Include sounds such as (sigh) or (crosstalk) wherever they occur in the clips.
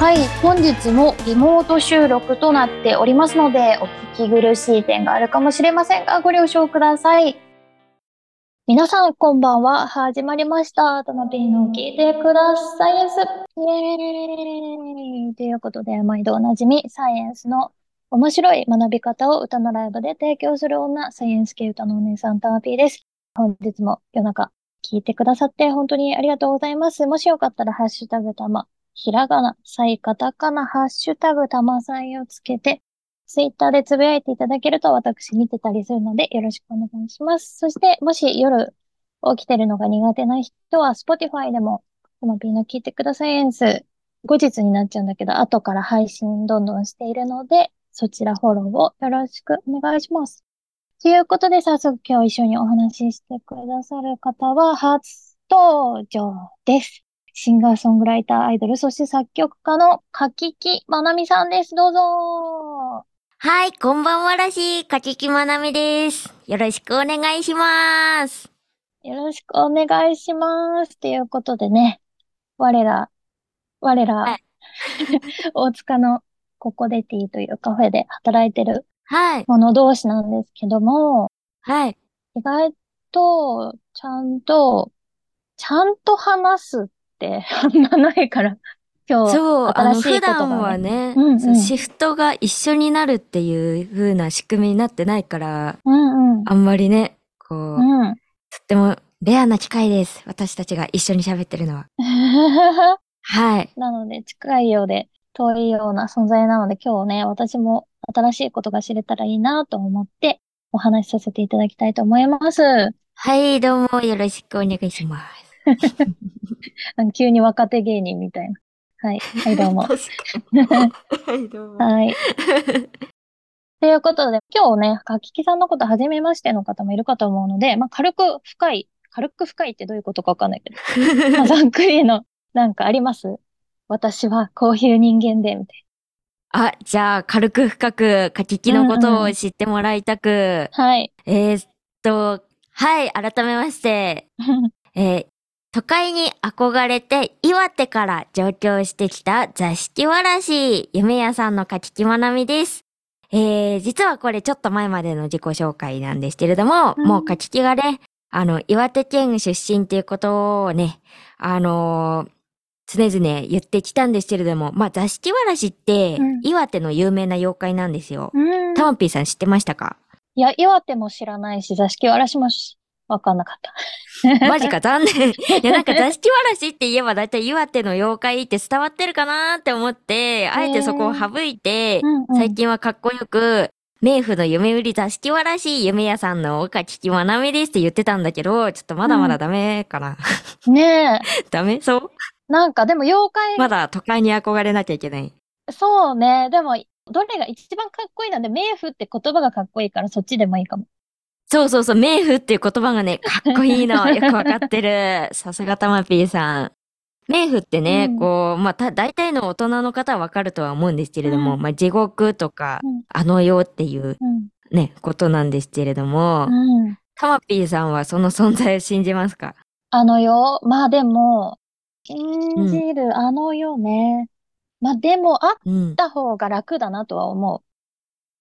はい、本日もリモート収録となっておりますので、お聞き苦しい点があるかもしれませんが、ご了承ください。皆さん、こんばんは。始まりました。トナピーの聞いてくださいエンス。イエーイということで、毎度おなじみ、サイエンスの面白い学び方を歌のライブで提供する女、サイエンス系歌のお姉さん、タナピーです。本日も夜中聞いてくださって本当にありがとうございます。もしよかったら、ハッシュタグたま、ひらがな、さい、カタカナ、ハッシュタグたまさいをつけて、ツイッターでつぶやいていただけると私見てたりするのでよろしくお願いします。そして、もし夜起きてるのが苦手な人は、Spotify でも、このピーの聞いてくださいエンス、後日になっちゃうんだけど、後から配信どんどんしているので、そちらフォローをよろしくお願いします。ということで、早速今日一緒にお話ししてくださる方は初登場です。シンガーソングライター、アイドル、そして作曲家の柿木まなみさんです。どうぞはい、こんばんはらしい、かききまなみです。よろしくお願いします。よろしくお願いします。ということでね、我ら、我ら、はい (laughs) 大塚のココデティというカフェで働いてるはい、者同士なんですけども、はい。意外と、ちゃんと、ちゃんと話すって (laughs) あんまないから、今日、そう、あの、新しい普ことがね段はね、うんうんシフトが一緒になるっていう風な仕組みになってないから、うんうん、あんまりね、こう、うん。とってもレアな機会です。私たちが一緒に喋ってるのは。(laughs) はい。なので、近いようで遠いような存在なので、今日ね、私も新しいことが知れたらいいなと思って、お話しさせていただきたいと思います。はい、どうもよろしくお願いします。あ (laughs) の急に若手芸人みたいな。はい。はい、どうも。(laughs) はい、どうも。はい。ということで、今日ね、かききさんのこと初めましての方もいるかと思うので、まあ、軽く深い、軽く深いってどういうことかわかんないけど、(laughs) まあ、ざっくりの、なんかあります？私はこういう人間で、みたいあ、じゃあ、軽く深く、かききのことを知ってもらいたく、な。はい。えーっと、はい、改めまして、えー都会に憧れて岩手から上京してきた座敷わらし、夢屋さんの柿木まなみです。えー、実はこれちょっと前までの自己紹介なんですけれども、うんもう柿木がね、あの、岩手県出身っていうことをね、あのー常々言ってきたんですけれども、まあ、座敷わらしってうん、岩手の有名な妖怪なんですよ。うんタマピーさん知ってましたか？いや、岩手も知らないし、座敷わらしもしわかんなかった。マジか、残念。いや、なんか座敷わらしって言えば大体岩手の妖怪って伝わってるかなって思って、あえてそこを省いて、うんうん最近はかっこよく、冥府の夢売り座敷わらし夢屋さんの岡聞きまなみですって言ってたんだけど、ちょっとまだまだダメかな。ね (laughs) ダメ？そう？え。なんかでも妖怪、まだ都会に憧れなきゃいけない。そうね。でも、どれが一番かっこいいなんで、冥府って言葉がかっこいいからそっちでもいいかも。そうそうそう、冥府っていう言葉がね、(laughs) かっこいいの。よくわかってる。さすがたまぴーさん。冥府ってね、うんこう、まあ、た、大体の大人の方はわかるとは思うんですけれども、うんまあ、地獄とか、うんあの世っていううん。ね、ことなんですけれども、うん。たまぴーさんはその存在を信じますか？あの世、まあでも、信じるあの世ね。まあでも、あっうん。た方が楽だなとは思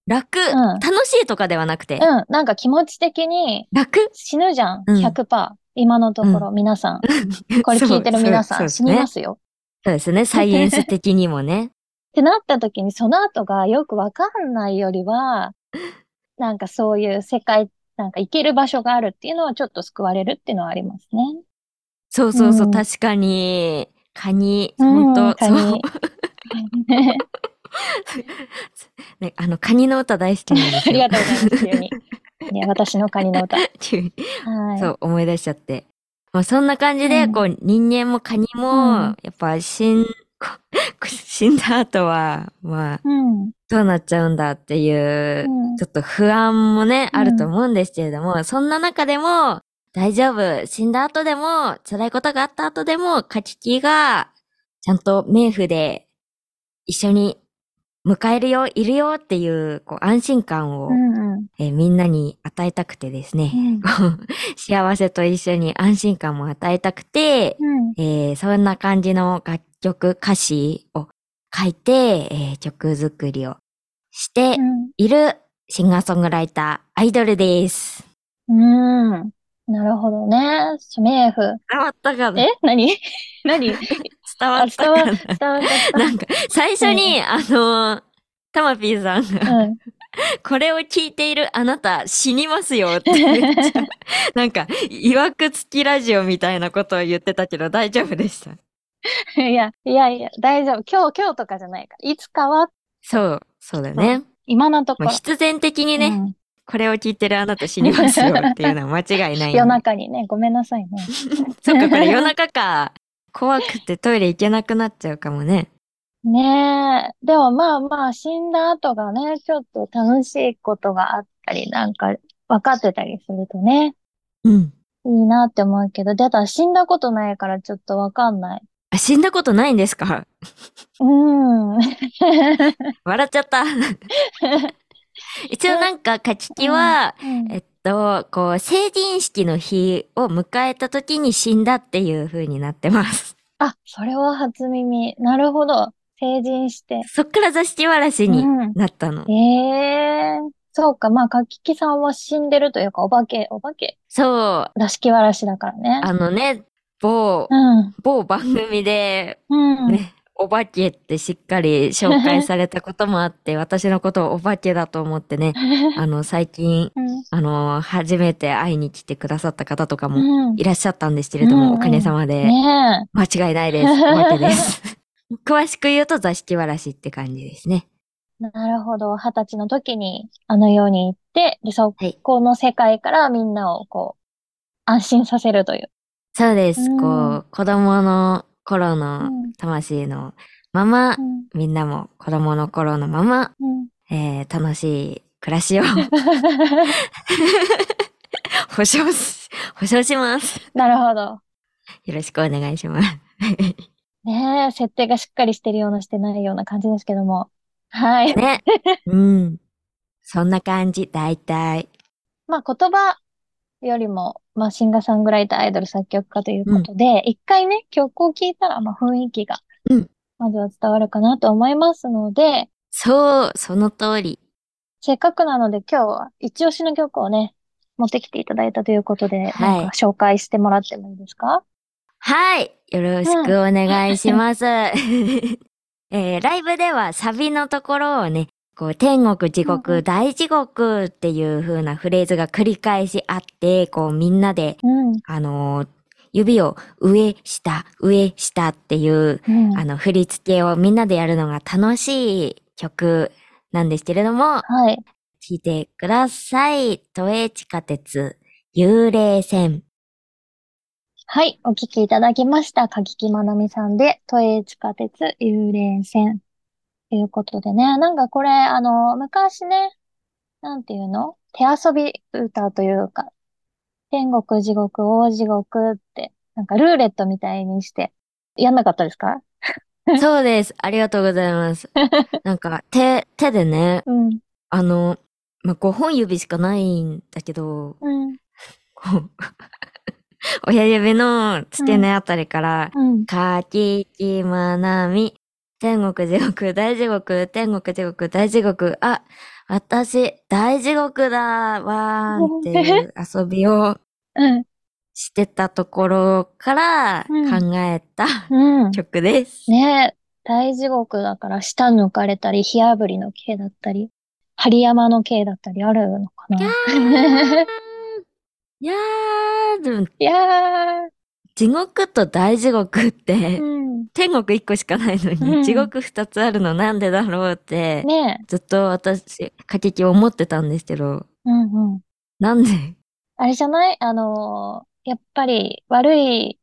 楽、ん楽しいとかではなくて、う。うん。なんか気持ち的に楽？死ぬじゃん。うん100%。今のところ、皆さん。(laughs) これ聞いてる皆さん、死にますよ。そうですね。サイエンス的にもね。(laughs) ってなった時に、その後がよくわかんないよりは、なんかそういう世界、なんか行ける場所があるっていうのはちょっと救われるっていうのはありますね。そうそうそう、うん確かに、カニ、うん本当カそうニ。(laughs) (laughs) ね、あの、カニの歌大好きなんですありよ。がとうございます、急に。ね、私のカニの歌。(laughs) そう、思い出しちゃって。まあ、そんな感じで、うんこう、人間もカニも、うんやっぱ死ん、こ (laughs) 死んだ後は、まあ、うん。どうなっちゃうんだっていう、うんちょっと不安もね、うんあると思うんですけれども、そんな中でも、大丈夫、死んだ後でも、辛いことがあった後でも、カキキが、ちゃんと冥府で、一緒に迎えるよ、いるよっていう、こう、安心感を、うんうん。えーみんなに与えたくてですね、うん (laughs) 幸せと一緒に安心感も与えたくて、うん。えーそんな感じの楽曲、歌詞を書いて、えー曲作りをしてうん。いるシンガーソングライター、アイドルです。うん。なるほどね。シュメーフ。伝わったかなえ？何？(laughs) 何？伝わあ、ったかな？伝わ、った。なんか、最初に、あのー、タマピーさんが、うん。(laughs) これを聞いているあなた死にますよって言っちゃう。(laughs) なんか、いわくつきラジオみたいなことを言ってたけど大丈夫でした？いや、いやいや、大丈夫。今日、今日とかじゃないから。いつかは、そう、そうだね。今のところ。必然的にね、うんこれを聞いてるあなた死にますよっていうのは間違いない。(laughs) 夜中にね、ごめんなさいね。そうか、これ夜中か。怖くてトイレ行けなくなっちゃうかもね。ねえ。でもまあまあ、死んだ後がね、ちょっと楽しいことがあったり、なんか分かってたりするとね、うん。いいなって思うけど、だから死んだことないからちょっとわかんない。あ、死んだことないんですか？うん。笑っちゃった。(laughs) 一応なんか書き気は、うんえっと、こう、成人式の日を迎えた時に死んだっていう風になってます。あ、それは初耳。なるほど。成人して。そっから座敷わらしにうんなったの。ええそうか。まあ、かききさんは死んでるというか、お化け、お化け？そう、座敷わらしだからね。あのね、某、うん。某番組で、うん。ね、お化けってしっかり紹介されたこともあって、(laughs) 私のことをお化けだと思ってね、(laughs) あの、最近、うん。あの、初めて会いに来てくださった方とかもうん。いらっしゃったんですけれども、うんうんおかげさまで、ね間違いないです。(laughs) お化けです。詳しく言うと座敷わらしって感じですね。え。なるほど。二十歳の時に、あの世に行って、で、そはいこの世界からみんなをこう、安心させるという。そうです。うんこう、子供の頃うのん。魂のまま、うん。みんなも子供の頃のまま、うん。えー楽しい暮らしを (laughs) 保証し、保証します。なるほど。よろしくお願いします。ねえ、設定がしっかりしてるようなしてないような感じですけども。はい。ね。うん。そんな感じ、大体。まあ言葉よりも、まあシンガーソングライター、アイドル、作曲家ということで、一回ね、曲を聴いたら、まあ雰囲気がうん、まずは伝わるかなと思いますので、そう、その通り。せっかくなので今日は一押しの曲をね、持ってきていただいたということで、はいなんか紹介してもらってもいいですか？はい。よろしくお願いします。(laughs) えーライブではサビのところをね、こう、天国、地獄、ん大地獄っていう風なフレーズが繰り返しあって、こう、みんなで、うん。あのー指を上、下、上、下っていう、うん。あの、振り付けをみんなでやるのが楽しい曲なんですけれども、はい。聴いてください。都営地下鉄、幽霊線。はい。お聞きいただきました。かききまなみさんで、都営地下鉄幽霊線。ということでね。なんかこれ、あの、昔ね、なんていうの？手遊び歌というか、天国、地獄、大地獄って、なんかルーレットみたいにして、やんなかったですか？(laughs) そうです。ありがとうございます。(laughs) なんか、手、手でね、うん。あの、まあ、5本指しかないんだけど、うん。(laughs) 親指の付け根あたりから、うん。かききまなみ、天国地獄、大地獄、天国地獄、大地獄、あ、私、大地獄だわーんっていう遊びをうん。してたところからうん考えたうん。曲です。ねえ、大地獄だから舌抜かれたり、火炙りの刑だったり、針山の刑だったりあるのかな？いやー、でも、いやー、地獄と大地獄って、うん。天国1個しかないのに、うん。地獄2つあるのなんでだろうって、ね。え、ずっと私、過激思ってたんですけど、うんうん。なんで？あれじゃない？あのーやっぱり悪い、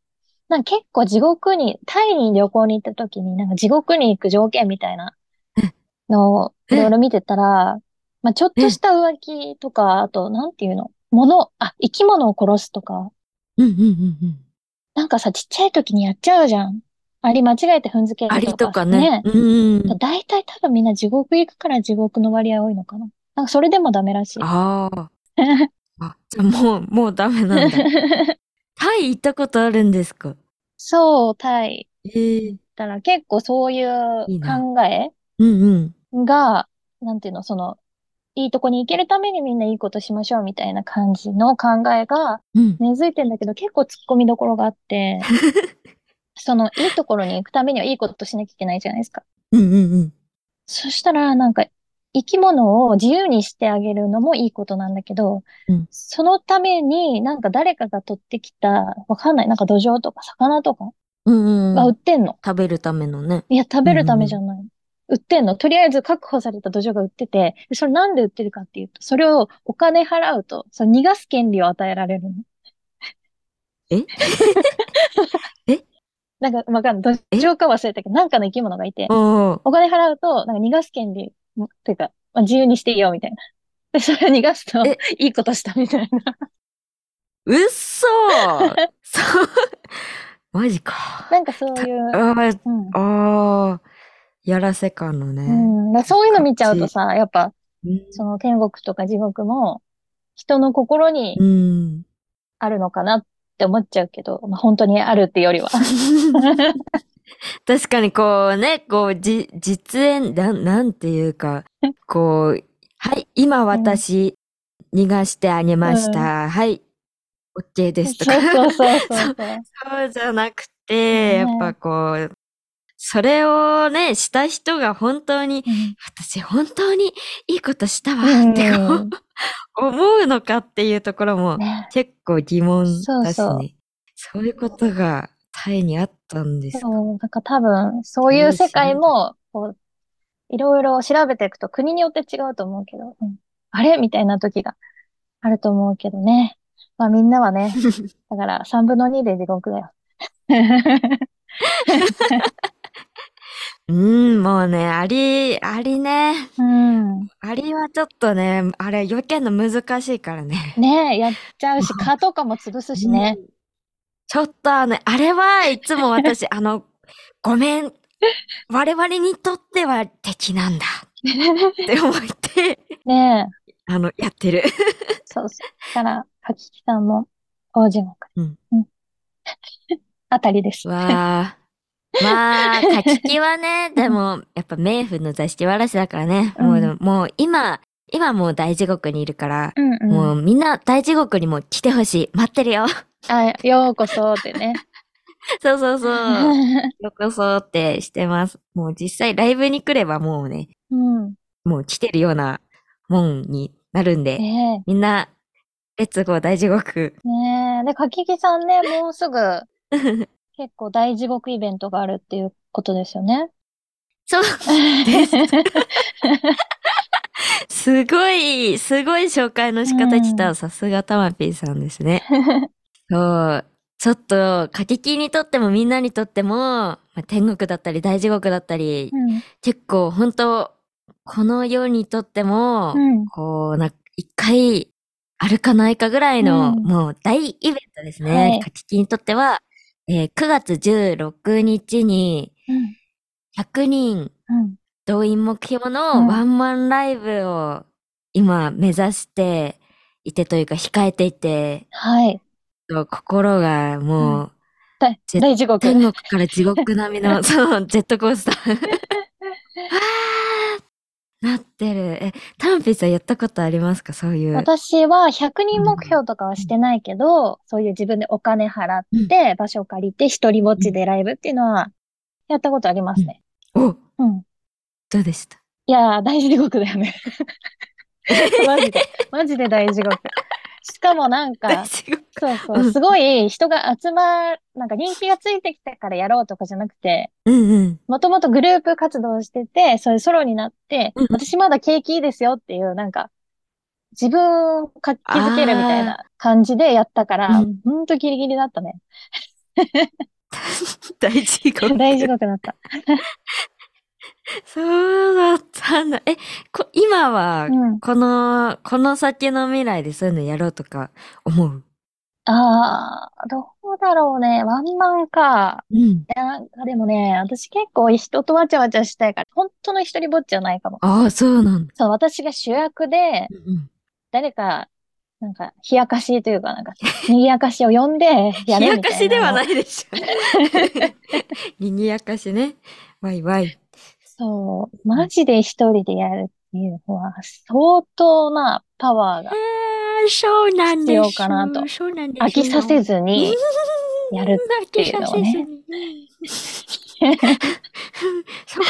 なんか結構地獄に、タイに旅行に行った時に、なんか地獄に行く条件みたいなのをいろいろ見てたら、まあちょっとした浮気とか、あと、なんていうの？物、あ、生き物を殺すとか、うんうんうんうん。なんかさ、ちっちゃい時にやっちゃうじゃん。アリ間違えて踏んづけるアリとかさね。うんうん。大体多分みんな地獄行くから地獄の割合多いのかな。なんかそれでもダメらしい。ああ。(laughs) あ、じゃあもう、もうダメなんだ。(laughs) タイ行ったことあるんですか？そう、タイ。ええたら結構そういういいな考えうんうん。が、なんていうの、その、いいとこに行けるためにみんないいことしましょうみたいな感じの考えがうん。根付いてんだけど、結構突っ込みどころがあって、(laughs) その、いいところに行くためにはいいことしなきゃいけないじゃないですか。うんうんうん。そしたら、なんか、生き物を自由にしてあげるのもいいことなんだけど、うんそのためになんか誰かが取ってきた、わかんない、なんか土壌とか魚とかうんが売うん。ってんの。食べるためのね。いや、食べるためじゃない。売ってんの？とりあえず確保された土壌が売ってて、でそれなんで売ってるかっていうと、それをお金払うと、その逃がす権利を与えられるの。え？(laughs) え？なんかわかんない。土壌か忘れたけど、なんかの生き物がいて、お金払うと、なんか逃がす権利、っていうか、まあ、自由にしていいよ、みたいな。で、それを逃がすとえ、いいことしたみたいな。うっそーそう。(laughs) マジか。なんかそういう、あーうん。あー、やらせ感のうね。ん、だそういうの見ちゃうとさ、やっぱ、うんその天国とか地獄も、人の心にうん。あるのかなって思っちゃうけど、まあ、本当にあるってよりは。(laughs) (laughs) 確かにこうね、こう、じ、実演、なん、なんていうか、(laughs) こう、はい、今私、逃がしてあげました。はい、OK ですとか。そうそうそうそうそう。そうじゃなくて、ねやっぱこう、それをね、した人が本当に、私本当にいいことしたわってこう、思うのかっていうところもね、結構疑問だしね。そうそうそういうことがタイにあったんですか？そう、なんか多分、そういう世界も、こう、いろいろ調べていくと国によって違うと思うけど、うんあれ？みたいな時があると思うけどね。まあみんなはね、(laughs) だから3分の2で地獄だよ。(laughs) (laughs) うん、もうね、あり、ありね。うん。ありはちょっとね、あれ、余計の難しいからね。ねえ、やっちゃうし、蚊とかも潰すしね。うんちょっとあの、あれはいつも私、(laughs) あの、ごめん、我々にとっては敵なんだって思って、(laughs) ねえ、あの、やってる。そ (laughs) うそう。だから、かききさんも大地獄。うん。あたりです。わあ。まあ、カキキはね、でも、やっぱ冥府の座敷わらしだからね。もうでも、もう今、今もう大地獄にいるから、うんうん。もうみんな大地獄にも来てほしい。待ってるよ。あ、ようこそってね。(laughs) そうそうそう。(laughs) ようこそってしてます。もう実際ライブに来ればもうね、うん。もう来てるようなもんになるんで、ねみんな、レッツゴー大地獄。え、ねえ。で、かききさんね、もうすぐ (laughs) 結構大地獄イベントがあるっていうことですよね。そう、(laughs) すごい、すごい紹介の仕方した。うんさすがたまぴーさんですね。そう。ちょっと、過激にとってもみんなにとっても、まあ、天国だったり大地獄だったり、うん。結構本当この世にとっても、うん。こう、な、一回、あるかないかぐらいの、うんもう大イベントですはねい。カキキにとっては、えー9月16日にうん。100人うん。動員目標うんのワンマンライブを今目指していてというか控えていて、はい。心がもう、大ぜ大地獄。天国から地獄並みの、(laughs) そう、ジェットコースター。(laughs) なってる。え、タンピーさんやったことありますか？そういう。私は100人目標とかはしてないけど、そういう自分でお金払って、場所を借りて、一人ぼっちでライブっていうのは、やったことありますね。おうん。どうでした？いやー、大地獄だよね。(laughs) マジで。マジで大地獄。しかもなんか。(laughs) そうそうう、んすごい人が集まる、なんか人気がついてきたからやろうとかじゃなくて。もともとグループ活動してて、それソロになってうん、私まだ景気いいですよっていう、なんか、自分を活気づけるみたいな感じでやったから、うんほんとギリギリだったね。(laughs) 大地獄。(laughs) 大地獄だった。(laughs) そうだったんだ。え、こ今は、うん。この、この先の未来でそういうのやろうとか思う？ああ、どうだろうね。ワンマンか。うん。いや、でもね、私結構人とわちゃわちゃしたいから、本当の一人ぼっちじゃないかも。ああ、そうなんだ。そう、私が主役で、うん誰かなんか、冷やかしというか、なんか、賑やかしを呼んで (laughs) やるみたいな。。冷やかしではないいでしょ。(laughs) 賑やかしね。わいわい。そう。マジで一人でやるっていうのは、相当なパワーがそうなん。必要かなと。飽きさせずに (laughs) やるっていうのをね。そう、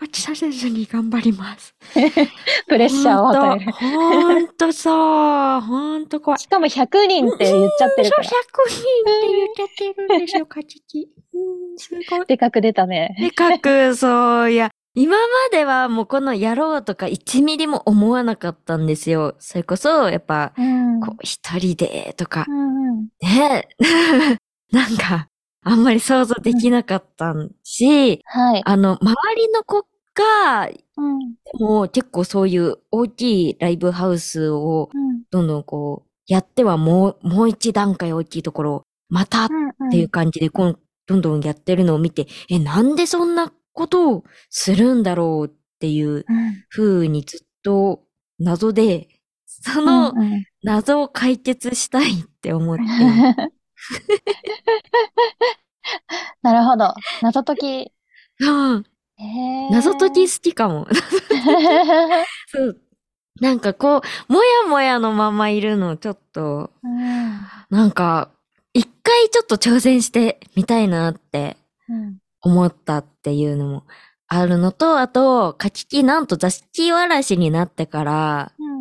飽きさせずに頑張ります。(laughs) プレッシャーを与える。ほんとそう。ほんと怖い。しかも100人って言っちゃってるから。そう、100人って言っちゃってるんですよ、カチキ。うん、すごい。でかく出たね。でかく、そう、いや、今まではもうこのやろうとか1ミリも思わなかったんですよ。それこそ、やっぱ、うん。こう、一人でとかう、んうん。ね。(laughs) なんか、あんまり想像できなかったし、はい。あの、周りの子が、うん。もう結構そういう大きいライブハウスをうん。どんどんこう、やってはもう、もう一段階大きいところを、またっうん。ていう感じで、どんどんやってるのを見て、え、なんでそんなことをするんだろうっていううん。風にずっと謎で、そうんのうん謎を解決したいって思って、(laughs) なるほど。謎解き。(laughs) うんへー謎解き好きかも。(laughs) そう。なんかこう、もやもやのままいるの、ちょっと、うんなんか、一回ちょっと挑戦してみたいなってうん思ったっていうのもあるのと、あと、カチキなんと座敷わらしになってから、うん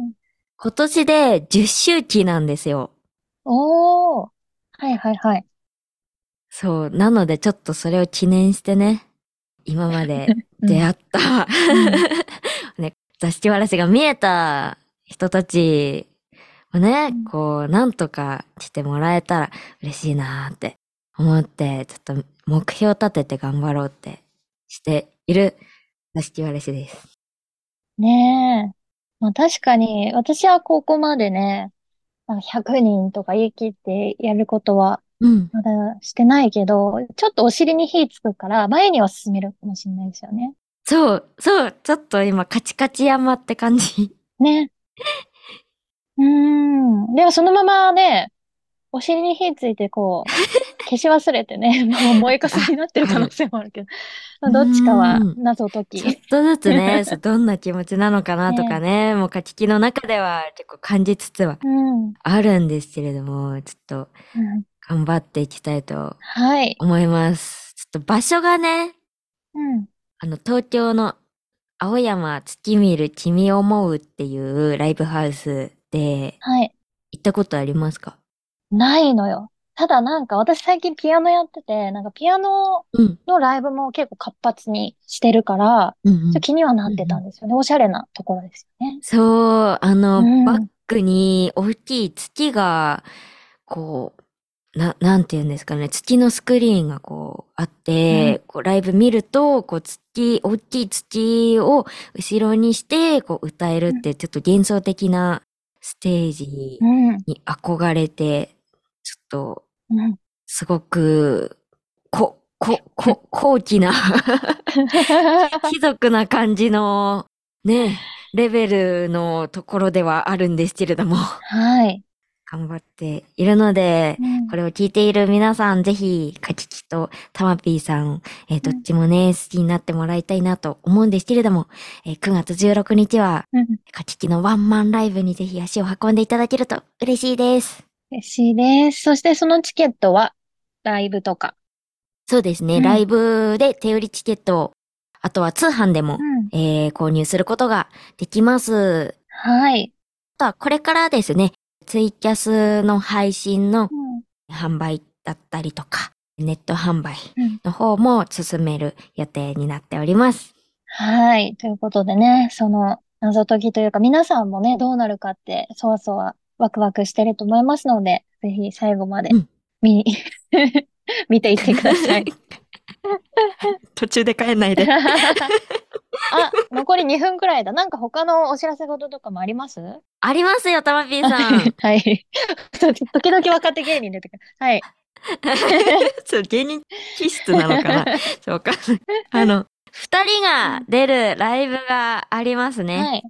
今年で10周期なんですよ。おー。はいはいはい。そう。なのでちょっとそれを記念してね、今まで (laughs) 出会った、(laughs) ね、座敷わらしが見えた人たちをね、うんこう、なんとかしてもらえたら嬉しいなーって思って、ちょっと目標立てて頑張ろうってしている座敷わらしです。ねえ。まあ確かに、私はここまでね、なんか100人とか言い切ってやることはうん。まだしてないけど、ちょっとお尻に火つくから、前には進めるかもしれないですよね。そう、そう、ちょっと今カチカチ山って感じ。ね。(laughs) うーん。でもそのままね、お尻に火ついてこう、(laughs) 消し忘れてね、(laughs) もう燃えかすになってる可能性もあるけど、まあどっちかはうん謎解ちょっき。とずつね、(laughs) どんな気持ちなのかなとかね、もうカチキの中では結構感じつつはうん。うん。あるんですけれども、ちょっと頑張っていきたいとはい。思います。ちょっと場所がね、うん。あの、東京の青山月見る君を思うっていうライブハウスではい。行ったことありますか？ないのよ。ただなんか私最近ピアノやってて、なんかピアノうん。のライブも結構活発にしてるから、うん、うんちょっと。気にはなってたんですよね。おしゃれなところですよね。そう、あの、うんバックに大きい月が、こう、な、なんて言うんですかね、月のスクリーンがこうあって、こうライブ見ると、こう月、大きい月を後ろにして、こう歌えるって、ちょっと幻想的なステージうん。に憧れて、ちょっと、うん。すごく、こ、こ、こ、(laughs) 高貴な、(laughs) 貴族な感じの、ね、レベルのところではあるんですけれども、はい。頑張っているので、うんこれを聞いている皆さん、ぜひ、カチキとタマピーさん、えーどっちもね、好きになってもらいたいなと思うんですけれども、えー9月16日は、うんカチキのワンマンライブにぜひ足を運んでいただけると嬉しいです。嬉しいです。そしてそのチケットは、ライブとか。そうですね、うんライブで手売りチケットを、あとは通販でも、うん。えー購入することができます。はい。あとはこれからですね、ツイキャスの配信のうん。販売だったりとか、ネット販売うんの方も進める予定になっております。はい。ということでね、その謎解きというか、皆さんもね、どうなるかって、そわそわ、ワクワクしてると思いますので、ぜひ最後までうん (laughs) 見ていってください。(laughs) 途中で帰んないで。(laughs) あ、残り2分くらいだ。なんか他のお知らせ事とかもあります？ありますよ、たまぴーさん。はい。時々若手芸人出てくる。はい。そう、芸人気質なのかなそうか。あの、二人が出るライブがありますね。はい。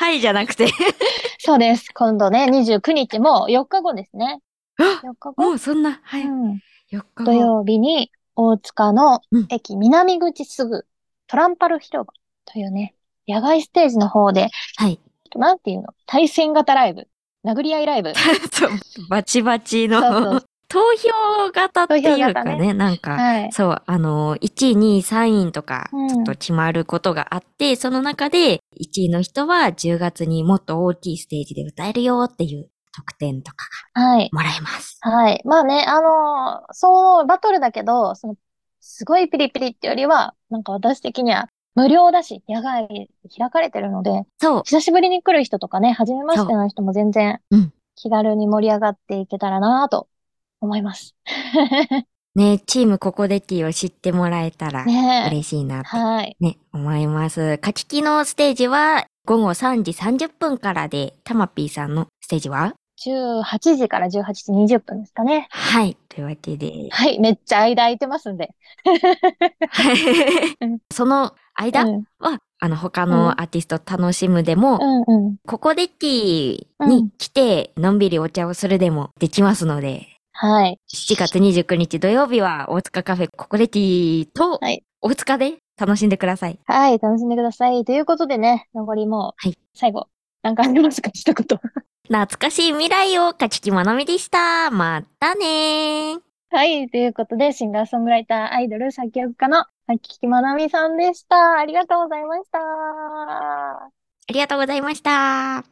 はいじゃなくて。(laughs) そうです。今度ね、29日も4日後ですね。4日後もうそんな、はい。うん。4日土後。曜日に大塚のうん駅南口すぐトランパル広場というね、野外ステージの方で、はい。なんていうの？対戦型ライブ。殴り合いライブ。(laughs) バチバチのそうそう投票型っていうか投票型ね、なんか、はい。そう、あの、1位、2位、3位とか、うんちょっと決まることがあって、その中で、1位の人は10月にもっと大きいステージで歌えるよっていう特典とかはい。がもらえます。はい。まあね、あのーそう、バトルだけど、その、すごいピリピリってよりは、なんか私的には無料だし、野外で開かれてるので、そう、久しぶりに来る人とかね、初めましての人も全然うん気軽に盛り上がっていけたらなと思います。ね、チームココデティを知ってもらえたら。嬉しいなってはい。ね、思います。カキキのステージは午後3時30分からで、タマピーさんのステージは？18時から18時20分ですかね。はい。というわけで、はい。めっちゃ間空いてますんで。うんその間うん。は、あの、他うんのアーティスト楽しむでも、うんデッティに来て、のんびりお茶をするでもできますので、はい。7月29日土曜日は大塚カフェココデッティとはい大塚で楽しんでください。はい。楽しんでください。ということでね、残りもう、はい最後、なんかありますか？一言。懐かしい未来をかちきまなみでした。またねー。はい。ということで、シンガーソングライター、アイドル、作曲家の秋木まなみさんでした。ありがとうございました。ありがとうございました。